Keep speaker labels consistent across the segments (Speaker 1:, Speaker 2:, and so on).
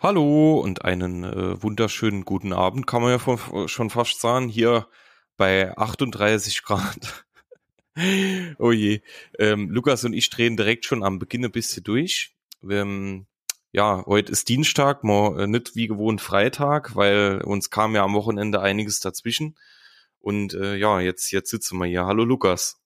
Speaker 1: Hallo und einen äh, wunderschönen guten Abend, kann man ja von, schon fast sagen, hier bei 38 Grad. oh je. Ähm, Lukas und ich drehen direkt schon am Beginn ein bisschen durch. Ähm, ja, heute ist Dienstag, mal äh, nicht wie gewohnt Freitag, weil uns kam ja am Wochenende einiges dazwischen. Und äh, ja, jetzt, jetzt sitzen wir hier. Hallo Lukas.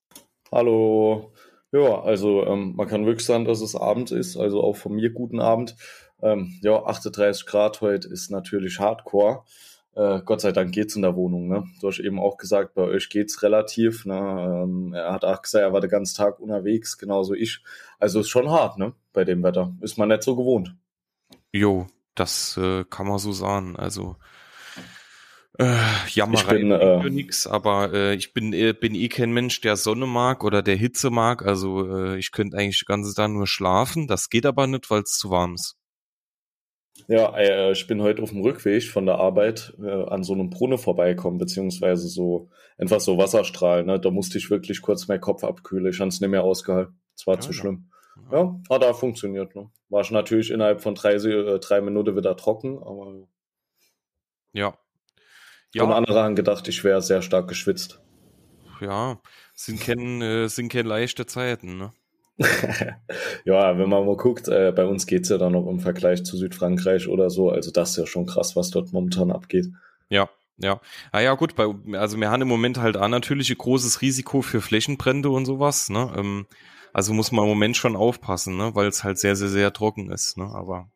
Speaker 2: Hallo. Ja, also ähm, man kann wirklich sagen, dass es Abend ist, also auch von mir guten Abend. Ähm, ja, 38 Grad heute ist natürlich Hardcore. Äh, Gott sei Dank geht's in der Wohnung. Ne? Du hast eben auch gesagt, bei euch geht's relativ. Ne? Ähm, er hat auch gesagt, er war den ganzen Tag unterwegs, genauso ich. Also ist schon hart, ne? Bei dem Wetter. Ist man nicht so gewohnt.
Speaker 1: Jo, das äh, kann man so sagen. Also äh, Jammerei
Speaker 2: Ich bin, äh,
Speaker 1: nix, aber äh, ich bin, äh, bin eh kein Mensch, der Sonne mag oder der Hitze mag. Also äh, ich könnte eigentlich den ganzen Tag nur schlafen. Das geht aber nicht, weil es zu warm ist.
Speaker 2: Ja, äh, ich bin heute auf dem Rückweg von der Arbeit äh, an so einem Brunnen vorbeikommen, beziehungsweise so einfach so Wasserstrahl. Ne? Da musste ich wirklich kurz meinen Kopf abkühlen. Ich habe es nicht mehr ausgehalten. Es war
Speaker 1: Ja,
Speaker 2: zu
Speaker 1: ja.
Speaker 2: schlimm. Ja, hat da funktioniert. Ne? War schon natürlich innerhalb von drei, äh, drei Minuten wieder trocken, aber
Speaker 1: Ja.
Speaker 2: ja.
Speaker 1: Ja,
Speaker 2: andere haben gedacht, ich wäre sehr stark geschwitzt.
Speaker 1: ja, sind kein, äh, sind kein leichte Zeiten, ne?
Speaker 2: ja, wenn man mal guckt, äh, bei uns geht's ja dann noch im Vergleich zu Südfrankreich oder so. Also das ist ja schon krass, was dort momentan abgeht.
Speaker 1: Ja, ja. Ah ja, gut, bei, also wir haben im Moment halt auch natürlich ein großes Risiko für Flächenbrände und sowas, ne? Ähm, also muss man im Moment schon aufpassen, ne? Weil es halt sehr, sehr, sehr trocken ist, ne? Aber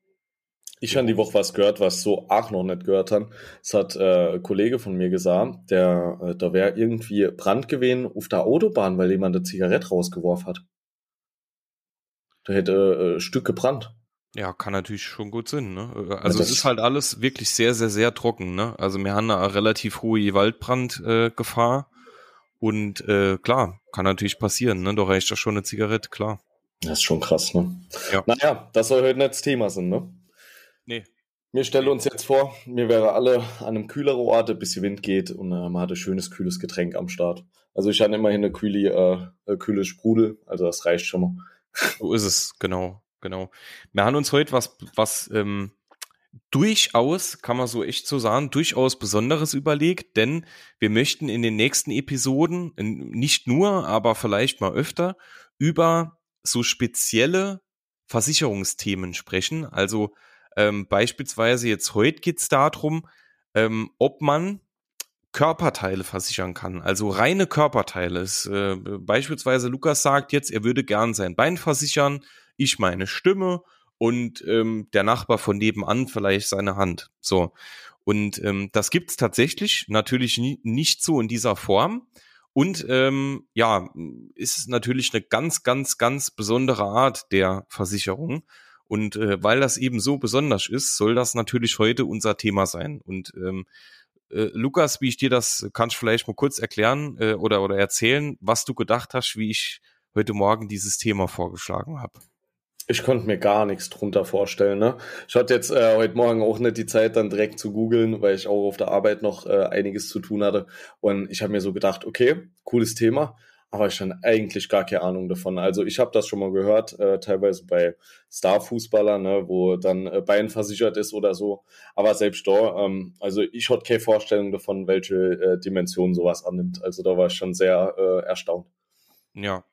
Speaker 2: Ich habe die Woche was gehört, was so auch noch nicht gehört haben. Es hat äh, ein Kollege von mir gesagt, der, äh, da wäre irgendwie Brand gewesen auf der Autobahn, weil jemand eine Zigarette rausgeworfen hat. Da hätte äh, Stück gebrannt.
Speaker 1: ja, kann natürlich schon gut sein, ne? Äh, Also es ist halt alles wirklich sehr, sehr, sehr trocken, ne? Also wir haben eine relativ hohe Waldbrandgefahr. Äh, und äh, klar, kann natürlich passieren, ne? Da reicht ja schon eine Zigarette, klar.
Speaker 2: Das ist schon krass, ne?
Speaker 1: Ja.
Speaker 2: Naja, das soll heute nicht das Thema sein, ne?
Speaker 1: Nee.
Speaker 2: Wir stellen uns jetzt vor, wir wären alle an einem kühleren Ort, ein bisschen Wind geht und äh, man hat ein schönes, kühles Getränk am Start. Also ich habe immerhin eine kühle, äh, eine kühle Sprudel, also das reicht schon mal.
Speaker 1: So ist es, genau, genau. Wir haben uns heute was, was ähm, durchaus, kann man so echt so sagen, durchaus Besonderes überlegt, denn wir möchten in den nächsten Episoden nicht nur, aber vielleicht mal öfter über so spezielle Versicherungsthemen sprechen. Also ähm, beispielsweise jetzt heute geht's darum, ähm, ob man Körperteile versichern kann, also reine Körperteile. Es, äh, beispielsweise Lukas sagt jetzt, er würde gern sein Bein versichern, ich meine Stimme und ähm, der Nachbar von nebenan vielleicht seine Hand. So. Und ähm, das gibt's tatsächlich, natürlich nie, nicht so in dieser Form. Und ähm, ja, ist natürlich eine ganz, ganz, ganz besondere Art der Versicherung. Und äh, weil das eben so besonders ist, soll das natürlich heute unser Thema sein. Und ähm, äh, Lukas, wie ich dir das, kannst du vielleicht mal kurz erklären äh, oder, oder erzählen, was du gedacht hast, wie ich heute Morgen dieses Thema vorgeschlagen habe.
Speaker 2: Ich konnte mir gar nichts drunter vorstellen. Ne? Ich hatte jetzt äh, heute Morgen auch nicht die Zeit, dann direkt zu googeln, weil ich auch auf der Arbeit noch äh, einiges zu tun hatte. Und ich habe mir so gedacht, okay, cooles Thema, aber ich hatte eigentlich gar keine Ahnung davon. Also ich habe das schon mal gehört, äh, teilweise bei Starfußballern, ne, wo dann äh, Bein versichert ist oder so. Aber selbst da, ähm, also ich hatte keine Vorstellung davon, welche äh, Dimension sowas annimmt. Also da war ich schon sehr äh, erstaunt.
Speaker 1: Ja,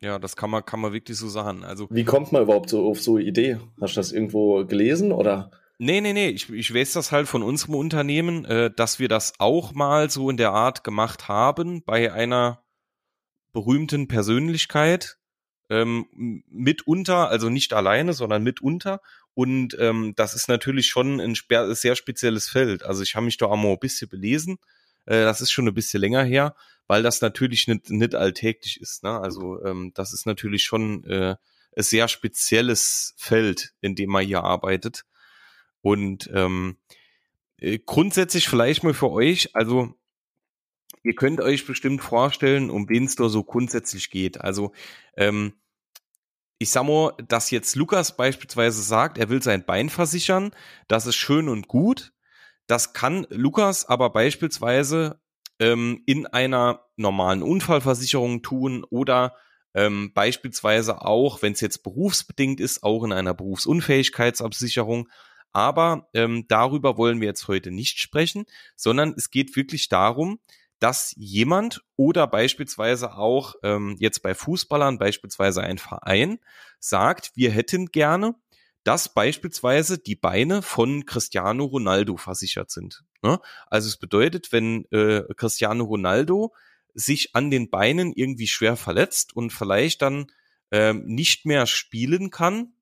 Speaker 1: ja, das kann man, kann man wirklich so sagen. Also,
Speaker 2: Wie kommt man überhaupt so auf so eine Idee? Hast du das irgendwo gelesen oder?
Speaker 1: nee, nee, nee, ich, ich weiß das halt von unserem Unternehmen, äh, dass wir das auch mal so in der Art gemacht haben bei einer berühmten Persönlichkeit, ähm, mitunter, also nicht alleine, sondern mitunter. Und ähm, das ist natürlich schon ein sehr spezielles Feld. Also ich habe mich da auch mal ein bisschen belesen. Äh, das ist schon ein bisschen länger her, weil das natürlich nicht, nicht alltäglich ist. Ne? Also ähm, das ist natürlich schon äh, ein sehr spezielles Feld, in dem man hier arbeitet. Und ähm, äh, grundsätzlich vielleicht mal für euch, also ihr könnt euch bestimmt vorstellen, um wen es da so grundsätzlich geht. Also ähm, ich sag mal, dass jetzt Lukas beispielsweise sagt, er will sein Bein versichern, das ist schön und gut. Das kann Lukas aber beispielsweise ähm, in einer normalen Unfallversicherung tun oder ähm, beispielsweise auch, wenn es jetzt berufsbedingt ist, auch in einer Berufsunfähigkeitsabsicherung. Aber ähm, darüber wollen wir jetzt heute nicht sprechen, sondern es geht wirklich darum, dass jemand oder beispielsweise auch ähm, jetzt bei Fußballern, beispielsweise ein Verein, sagt, wir hätten gerne, dass beispielsweise die Beine von Cristiano Ronaldo versichert sind. Ne? Also es bedeutet, wenn äh, Cristiano Ronaldo sich an den Beinen irgendwie schwer verletzt und vielleicht dann ähm, nicht mehr spielen kann.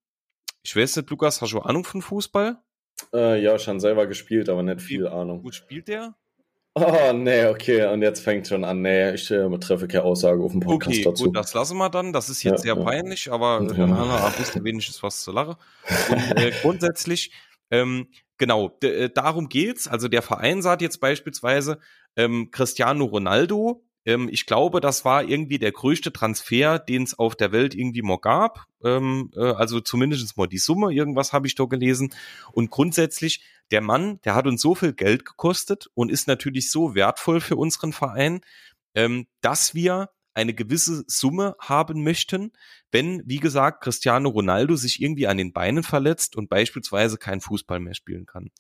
Speaker 1: Ich weiß nicht, Lukas, hast du Ahnung von Fußball?
Speaker 2: Äh, ja, schon selber gespielt, aber nicht viel
Speaker 1: Wie
Speaker 2: Ahnung.
Speaker 1: Gut spielt der?
Speaker 2: Oh, nee, okay. Und jetzt fängt schon an. Nee, ich äh, treffe keine Aussage auf dem Podcast
Speaker 1: Okay,
Speaker 2: dazu.
Speaker 1: gut, das lassen wir dann. Das ist jetzt
Speaker 2: Ja,
Speaker 1: sehr
Speaker 2: ja.
Speaker 1: peinlich, aber
Speaker 2: Ja.
Speaker 1: dann haben wir ein wenigstens was zu lachen. Und äh, grundsätzlich, ähm, genau, äh, darum geht's. Also der Verein sagt jetzt beispielsweise, ähm, Cristiano Ronaldo, ähm, ich glaube, das war irgendwie der größte Transfer, den es auf der Welt irgendwie mal gab. Ähm, äh, also zumindest mal die Summe, irgendwas habe ich da gelesen. Und grundsätzlich, der Mann, der hat uns so viel Geld gekostet und ist natürlich so wertvoll für unseren Verein, ähm, dass wir eine gewisse Summe haben möchten, wenn, wie gesagt, Cristiano Ronaldo sich irgendwie an den Beinen verletzt und beispielsweise keinen Fußball mehr spielen kann.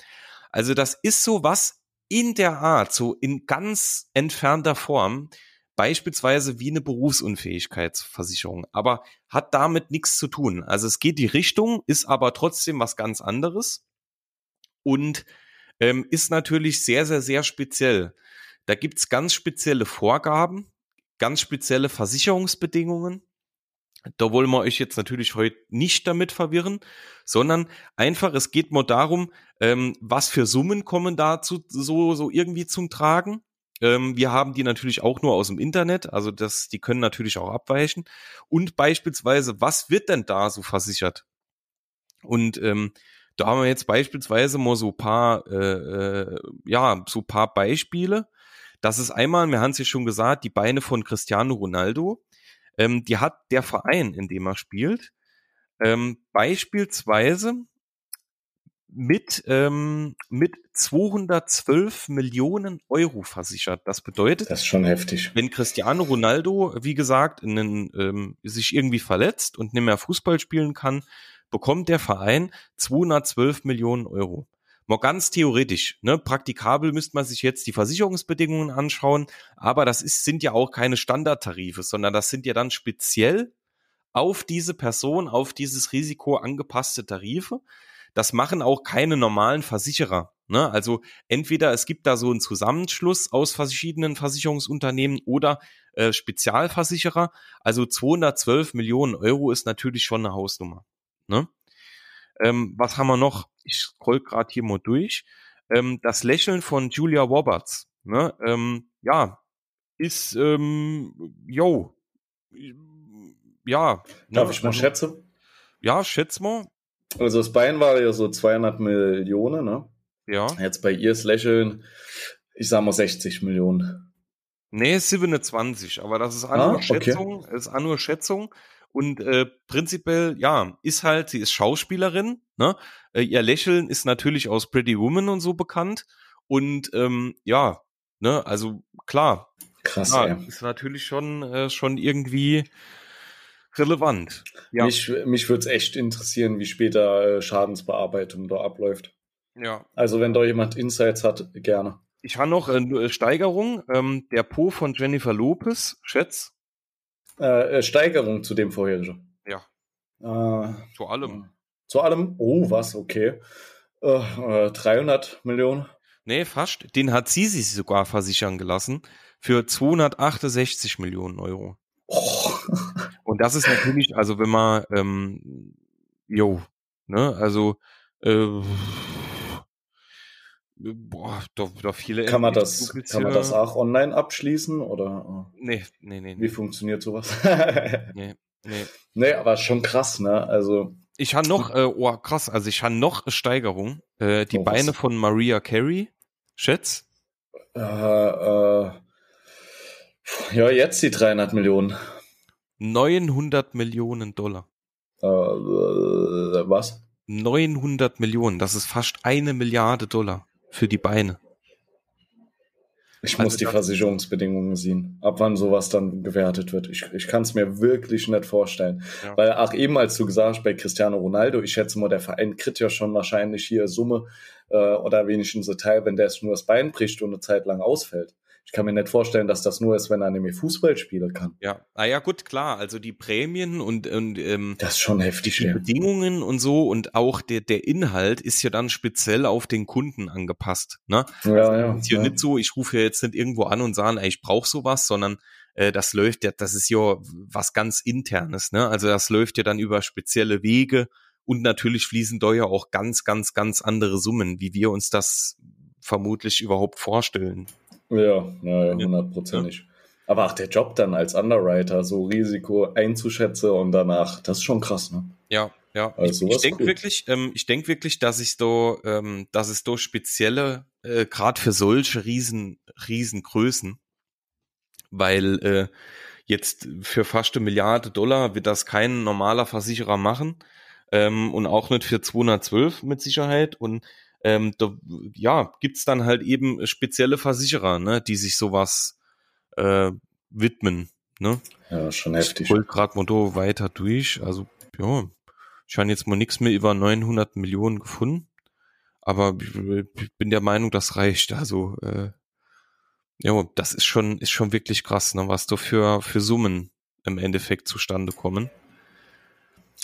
Speaker 1: Also das ist so was in der Art, so in ganz entfernter Form, beispielsweise wie eine Berufsunfähigkeitsversicherung, aber hat damit nichts zu tun. Also es geht die Richtung, ist aber trotzdem was ganz anderes und ähm, ist natürlich sehr, sehr, sehr speziell. Da gibt's ganz spezielle Vorgaben, ganz spezielle Versicherungsbedingungen. Da wollen wir euch jetzt natürlich heute nicht damit verwirren, sondern einfach, es geht mal darum, ähm, was für Summen kommen dazu so, so irgendwie zum Tragen. Ähm, wir haben die natürlich auch nur aus dem Internet, also das, die können natürlich auch abweichen. Und beispielsweise, was wird denn da so versichert? Und ähm, da haben wir jetzt beispielsweise mal so paar, äh, äh, ja, so paar Beispiele. Das ist einmal, wir haben es ja schon gesagt, die Beine von Cristiano Ronaldo. Ähm, die hat der Verein, in dem er spielt, ähm, beispielsweise mit, ähm, mit 212 Millionen Euro versichert. Das bedeutet,
Speaker 2: Das ist schon heftig.
Speaker 1: wenn Cristiano Ronaldo, wie gesagt, in einen, ähm, sich irgendwie verletzt und nicht mehr Fußball spielen kann, bekommt der Verein 212 Millionen Euro. Mal ganz theoretisch, ne? Praktikabel müsste man sich jetzt die Versicherungsbedingungen anschauen, aber das ist, sind ja auch keine Standardtarife, sondern das sind ja dann speziell auf diese Person, auf dieses Risiko angepasste Tarife. Das machen auch keine normalen Versicherer. Ne? Also entweder es gibt da so einen Zusammenschluss aus verschiedenen Versicherungsunternehmen oder äh, Spezialversicherer. Also 212 Millionen Euro ist natürlich schon eine Hausnummer. Ne? Ähm, was haben wir noch? Ich scroll gerade hier mal durch. Ähm, das Lächeln von Julia Roberts. Ne? Ähm, ja, ist, ähm, yo, ja.
Speaker 2: Darf
Speaker 1: ne?
Speaker 2: ich mal
Speaker 1: Also,
Speaker 2: schätzen?
Speaker 1: Ja, schätz mal.
Speaker 2: Also das Bein war ja so 200 Millionen, ne?
Speaker 1: Ja.
Speaker 2: Jetzt bei ihr das Lächeln, ich sag mal 60 Millionen.
Speaker 1: Nee, 27, aber das ist nur
Speaker 2: Ah, okay.
Speaker 1: Schätzung, ist auch nur Schätzung. Und äh, prinzipiell, ja, ist halt, sie ist Schauspielerin, ne? Äh, ihr Lächeln ist natürlich aus Pretty Woman und so bekannt. Und ähm, ja, ne, also klar,
Speaker 2: Krass,
Speaker 1: ja, ist natürlich schon, äh, schon irgendwie relevant. Ja.
Speaker 2: Mich, mich würde es echt interessieren, wie später äh, Schadensbearbeitung da abläuft.
Speaker 1: ja.
Speaker 2: Also wenn da jemand Insights hat, gerne.
Speaker 1: Ich habe noch nur, äh, Steigerung, ähm, der Po von Jennifer Lopez, schätz.
Speaker 2: Äh, äh, Steigerung zu dem vorherigen.
Speaker 1: Ja,
Speaker 2: Äh,
Speaker 1: zu allem.
Speaker 2: zu allem, oh, was, okay. Äh, äh, 300 Millionen.
Speaker 1: Nee, fast. Den hat sie sich sogar versichern gelassen für 268 Millionen Euro.
Speaker 2: Oh.
Speaker 1: Und das ist natürlich, also wenn man, ähm, jo, ne, also, äh, boah, da, da viele.
Speaker 2: Kann man das, kann man das auch online abschließen oder
Speaker 1: Nee, nee, nee,
Speaker 2: äh, wie
Speaker 1: nee,
Speaker 2: funktioniert sowas?
Speaker 1: nee, nee.
Speaker 2: nee, aber schon krass, ne? Also,
Speaker 1: Ich habe noch, äh, oh krass, also ich habe noch Steigerung. Äh, die
Speaker 2: Oh?
Speaker 1: Beine von Maria Carey, schätz.
Speaker 2: äh, äh, ja, jetzt die 300 Millionen.
Speaker 1: 900 Millionen Dollar.
Speaker 2: Äh, äh, was?
Speaker 1: 900 Millionen, das ist fast eine Milliarde Dollar für die Beine.
Speaker 2: Ich muss
Speaker 1: Also
Speaker 2: die
Speaker 1: das-
Speaker 2: Versicherungsbedingungen sehen, ab wann sowas dann gewertet wird. Ich, ich kann es mir wirklich nicht vorstellen.
Speaker 1: Ja.
Speaker 2: Weil auch eben, als du gesagt hast, bei Cristiano Ronaldo, ich schätze mal, der Verein kriegt ja schon wahrscheinlich hier Summe äh, oder wenigstens ein Teil, wenn der es nur das Bein bricht und eine Zeit lang ausfällt. Ich kann mir nicht vorstellen, dass das nur ist, wenn er nämlich Fußball spielen kann.
Speaker 1: Ja, ah ja gut, klar. Also die Prämien und, und ähm,
Speaker 2: Das ist schon heftig.
Speaker 1: die
Speaker 2: Ja.
Speaker 1: Bedingungen und so und auch der, der Inhalt ist ja dann speziell auf den Kunden angepasst. Ne?
Speaker 2: Ja, ja,
Speaker 1: ist ja,
Speaker 2: ja.
Speaker 1: nicht so, ich rufe ja jetzt nicht irgendwo an und sage, ey, ich brauche sowas, sondern äh, das läuft ja, das ist ja was ganz internes, ne? Also das läuft ja dann über spezielle Wege und natürlich fließen da ja auch ganz, ganz, ganz andere Summen, wie wir uns das vermutlich überhaupt vorstellen.
Speaker 2: Ja, ja, ja, hundertprozentig. Aber auch der Job dann als Underwriter, so Risiko einzuschätzen und danach, das ist schon krass, ne?
Speaker 1: Ja, ja.
Speaker 2: Also
Speaker 1: ich ich denke wirklich, ähm, ich denke wirklich, dass ich da, ähm, dass es da spezielle, äh, gerade für solche riesen, Riesengrößen, weil äh, jetzt für fast eine Milliarde Dollar wird das kein normaler Versicherer machen ähm, und auch nicht für 212 mit Sicherheit und ähm, da, ja, gibt's dann halt eben spezielle Versicherer, ne, die sich sowas äh, widmen, ne?
Speaker 2: Ja, schon
Speaker 1: Ich
Speaker 2: heftig.
Speaker 1: hol grad mal da weiter durch. Also, ja, ich habe jetzt mal nichts mehr über 900 Millionen gefunden. Aber ich ich bin der Meinung, das reicht. Also, äh, ja, das ist schon, ist schon wirklich krass, ne, was da für, für Summen im Endeffekt zustande kommen.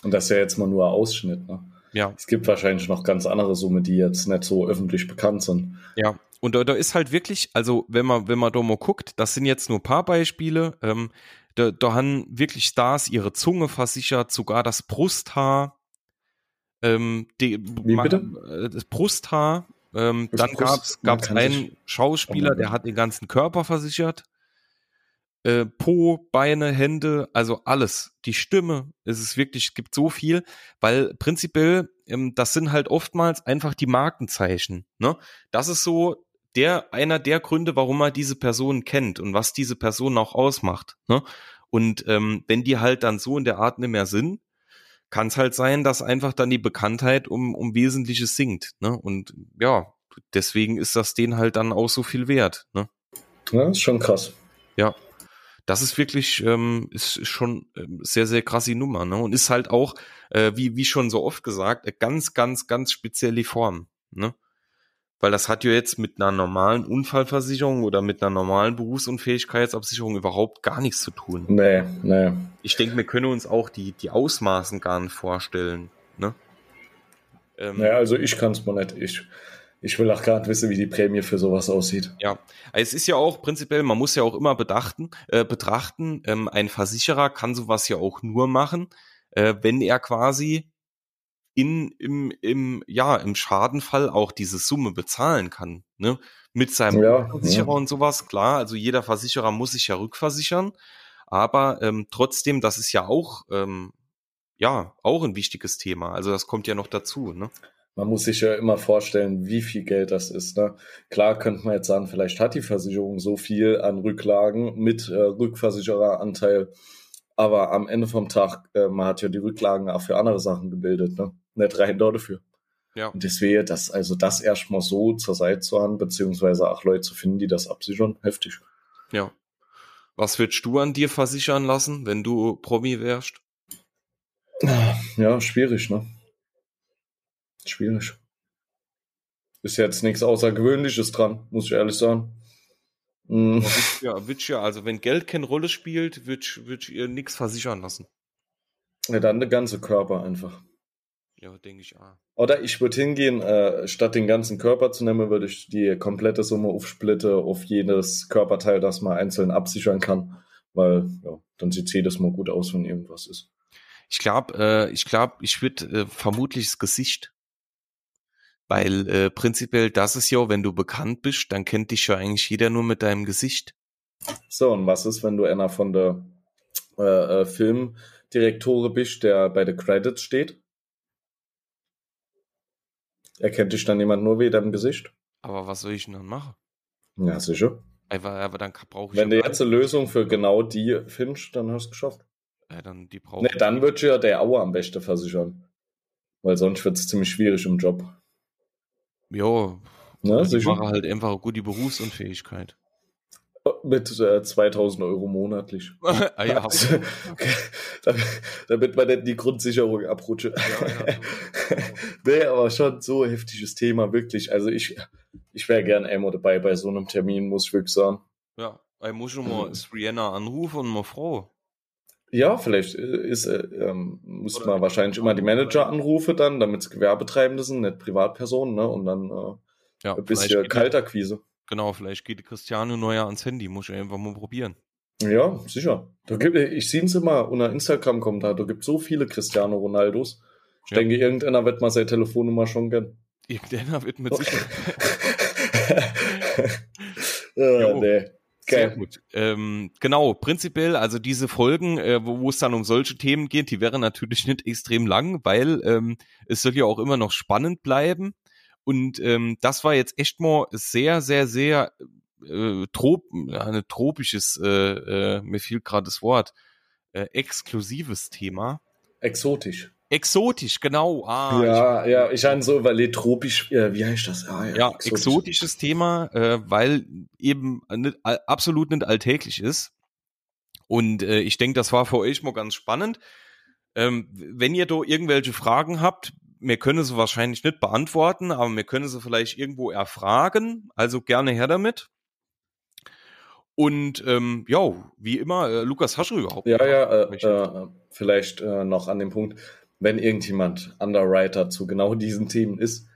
Speaker 2: Und das ist ja jetzt mal nur ein Ausschnitt, ne?
Speaker 1: Ja,
Speaker 2: Es gibt wahrscheinlich noch ganz andere Summen, die jetzt nicht so öffentlich bekannt sind.
Speaker 1: ja. Und da, da ist halt wirklich, also wenn man, wenn man da mal guckt, das sind jetzt nur ein paar Beispiele, ähm, da, da haben wirklich Stars ihre Zunge versichert, sogar das Brusthaar. Ähm, die,
Speaker 2: Wie bitte?
Speaker 1: äh, Das Brusthaar. Ähm, dann gab's
Speaker 2: kann
Speaker 1: einen Schauspieler,
Speaker 2: Oh
Speaker 1: der hat den ganzen Körper versichert. Äh, po, Beine, Hände, also alles. Die Stimme, es ist wirklich, es gibt so viel, weil prinzipiell, ähm, das sind halt oftmals einfach die Markenzeichen. Ne? Das ist so der, einer der Gründe, warum man diese Person kennt und was diese Person auch ausmacht. Ne? Und ähm, wenn die halt dann so in der Art nicht mehr sind, kann es halt sein, dass einfach dann die Bekanntheit um, um Wesentliches sinkt. Ne? Und ja, deswegen ist das denen halt dann auch so viel wert. Ne?
Speaker 2: Ja, ist schon krass.
Speaker 1: Ja. Das ist wirklich, ähm, ist ist schon ähm, sehr, sehr krasse Nummer, ne? Und ist halt auch, äh, wie, wie schon so oft gesagt, eine ganz, ganz, ganz spezielle Form, ne? Weil das hat ja jetzt mit einer normalen Unfallversicherung oder mit einer normalen Berufsunfähigkeitsabsicherung überhaupt gar nichts zu tun.
Speaker 2: Nee, nee.
Speaker 1: Ich denke, wir können uns auch die, die Ausmaßen gar nicht vorstellen, ne? Ähm,
Speaker 2: Nee, also ich kann es mal nicht. Ich, ich will auch nicht wissen, wie die Prämie für sowas aussieht.
Speaker 1: Ja, es ist ja auch prinzipiell, man muss ja auch immer bedachten, äh, betrachten, ähm, ein Versicherer kann sowas ja auch nur machen, äh, wenn er quasi in, im, im, ja, im Schadenfall auch diese Summe bezahlen kann, ne? Mit seinem
Speaker 2: Ja,
Speaker 1: Versicherer
Speaker 2: ja.
Speaker 1: und sowas, klar, also jeder Versicherer muss sich ja rückversichern, aber ähm, trotzdem, das ist ja auch, ähm, ja, auch ein wichtiges Thema, also das kommt ja noch dazu, ne?
Speaker 2: Man muss sich ja immer vorstellen, wie viel Geld das ist. Ne? Klar könnte man jetzt sagen, vielleicht hat die Versicherung so viel an Rücklagen mit äh, Rückversichereranteil, aber am Ende vom Tag, äh, man hat ja die Rücklagen auch für andere Sachen gebildet, ne? Nicht rein dafür.
Speaker 1: Ja.
Speaker 2: Und deswegen, das, also das erstmal so zur Seite zu haben, beziehungsweise auch Leute zu finden, die das absichern, heftig.
Speaker 1: Ja. Was würdest du an dir versichern lassen, wenn du Promi wärst?
Speaker 2: Ja, schwierig, ne? Schwierig. Ist jetzt nichts Außergewöhnliches dran, muss ich ehrlich sagen. Mm,
Speaker 1: Ja, würd ja, also wenn Geld keine Rolle spielt, würd, würd ihr nichts versichern lassen.
Speaker 2: Ja, dann der ganze Körper einfach.
Speaker 1: Ja, denke ich auch.
Speaker 2: Oder ich würde hingehen, äh, statt den ganzen Körper zu nehmen, würde ich die komplette Summe aufsplitte auf jedes Körperteil, das man einzeln absichern kann. Weil, ja, dann sieht jedes Mal gut aus, wenn irgendwas ist.
Speaker 1: Ich glaube, äh, ich glaube, ich würde äh, vermutlich das Gesicht. Weil äh, prinzipiell das ist ja, wenn du bekannt bist, dann kennt dich ja eigentlich jeder nur mit deinem Gesicht.
Speaker 2: So, und was ist, wenn du einer von der äh, äh, Filmdirektore bist, der bei den Credits steht? Erkennt dich dann jemand nur wegen deinem Gesicht?
Speaker 1: Aber was soll ich denn dann machen?
Speaker 2: Ja, sicher.
Speaker 1: Einfach, aber dann brauche ich
Speaker 2: Wenn du
Speaker 1: ja
Speaker 2: jetzt eine Lösung für genau die findest, dann hast du es geschafft.
Speaker 1: äh, dann die brauche
Speaker 2: Ne, dann wird ja der Auer am besten versichern. Weil sonst wird es ziemlich schwierig im Job.
Speaker 1: Ja,
Speaker 2: Ne,
Speaker 1: ich mache halt einfach gut die Berufsunfähigkeit.
Speaker 2: mit äh, 2000 Euro monatlich.
Speaker 1: ah, ja,
Speaker 2: Also, damit, damit man nicht die Grundsicherung abrutsche.
Speaker 1: Ja, ja,
Speaker 2: nee, aber schon so heftiges Thema, wirklich. Also ich, ich wäre gern einmal dabei bei so einem Termin, muss ich wirklich sagen.
Speaker 1: ja, ich muss schon mal Rihanna anrufen und mal froh.
Speaker 2: Ja, vielleicht äh, ist, äh, ähm, muss
Speaker 1: Oder-
Speaker 2: man wahrscheinlich immer die Manager anrufen dann, damit es Gewerbetreibende sind, nicht Privatpersonen, ne? Und dann äh,
Speaker 1: Ja,
Speaker 2: ein bisschen
Speaker 1: geht,
Speaker 2: Kaltakquise.
Speaker 1: genau, vielleicht geht die Cristiano neuer ans Handy, muss ich einfach mal probieren.
Speaker 2: Ja, sicher. Da gibt, ich sehe es immer unter Instagram kommt da, gibt so viele Cristiano Ronaldos. Ich
Speaker 1: Ja.
Speaker 2: denke, irgendeiner wird mal seine Telefonnummer schon kennen.
Speaker 1: Irgendeiner wird mit Sicherheit.
Speaker 2: ja, nee.
Speaker 1: Sehr gut. Ähm, genau, prinzipiell, also diese Folgen, äh, wo, wo es dann um solche Themen geht, die wären natürlich nicht extrem lang, weil ähm, es soll ja auch immer noch spannend bleiben. Und ähm, das war jetzt echt mal sehr, sehr, sehr äh, trop, ja, ein tropisches, äh, äh, mir fiel gerade das Wort, äh, exklusives Thema.
Speaker 2: Exotisch.
Speaker 1: Exotisch, genau. Ah,
Speaker 2: ja, ja, ich habe so überlegt, tropisch, äh, wie heißt das? Ah,
Speaker 1: ja, exotisches Thema, äh, weil eben nicht, absolut nicht alltäglich ist. Und äh, ich denke, das war für euch mal ganz spannend. Ähm, wenn ihr da irgendwelche Fragen habt, wir können sie wahrscheinlich nicht beantworten, aber wir können sie vielleicht irgendwo erfragen. Also gerne her damit. Und ähm, ja, wie immer, äh, Lukas, hast du überhaupt
Speaker 2: Ja, ja, äh, äh, vielleicht äh, noch an dem Punkt, wenn irgendjemand Underwriter zu genau diesen Themen ist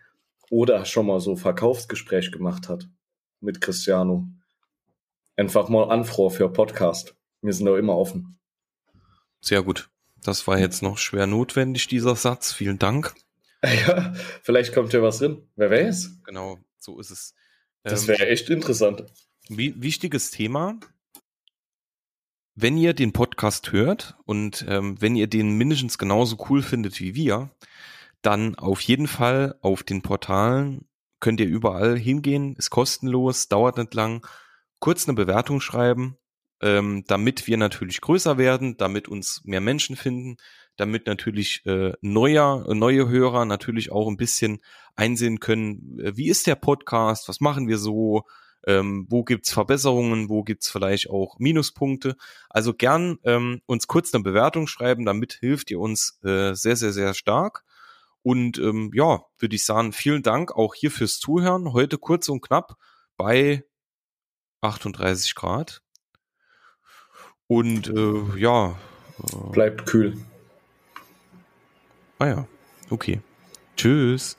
Speaker 2: oder schon mal so Verkaufsgespräch gemacht hat mit Cristiano, einfach mal Anfrau für Podcast. Wir sind da immer offen.
Speaker 1: Sehr gut. Das war jetzt noch schwer notwendig, dieser Satz. Vielen Dank.
Speaker 2: Ja, vielleicht kommt ja was drin. Wer weiß?
Speaker 1: Genau, so ist es.
Speaker 2: Das
Speaker 1: Ähm,
Speaker 2: wäre echt interessant.
Speaker 1: Wi- wichtiges Thema. Wenn ihr den Podcast hört und ähm, wenn ihr den mindestens genauso cool findet wie wir, dann auf jeden Fall auf den Portalen könnt ihr überall hingehen, ist kostenlos, dauert nicht lang, kurz eine Bewertung schreiben, ähm, damit wir natürlich größer werden, damit uns mehr Menschen finden, damit natürlich äh, neuer, neue Hörer natürlich auch ein bisschen einsehen können, äh, wie ist der Podcast, was machen wir so, ähm, wo gibt's Verbesserungen, wo gibt's vielleicht auch Minuspunkte. Also gern ähm, uns kurz eine Bewertung schreiben, damit hilft ihr uns äh, sehr, sehr, sehr stark. Und ähm, ja, würde ich sagen, vielen Dank auch hier fürs Zuhören. Heute kurz und knapp bei 38 Grad. Und äh, ja, äh,
Speaker 2: Bleibt kühl.
Speaker 1: ah ja, okay. Tschüss.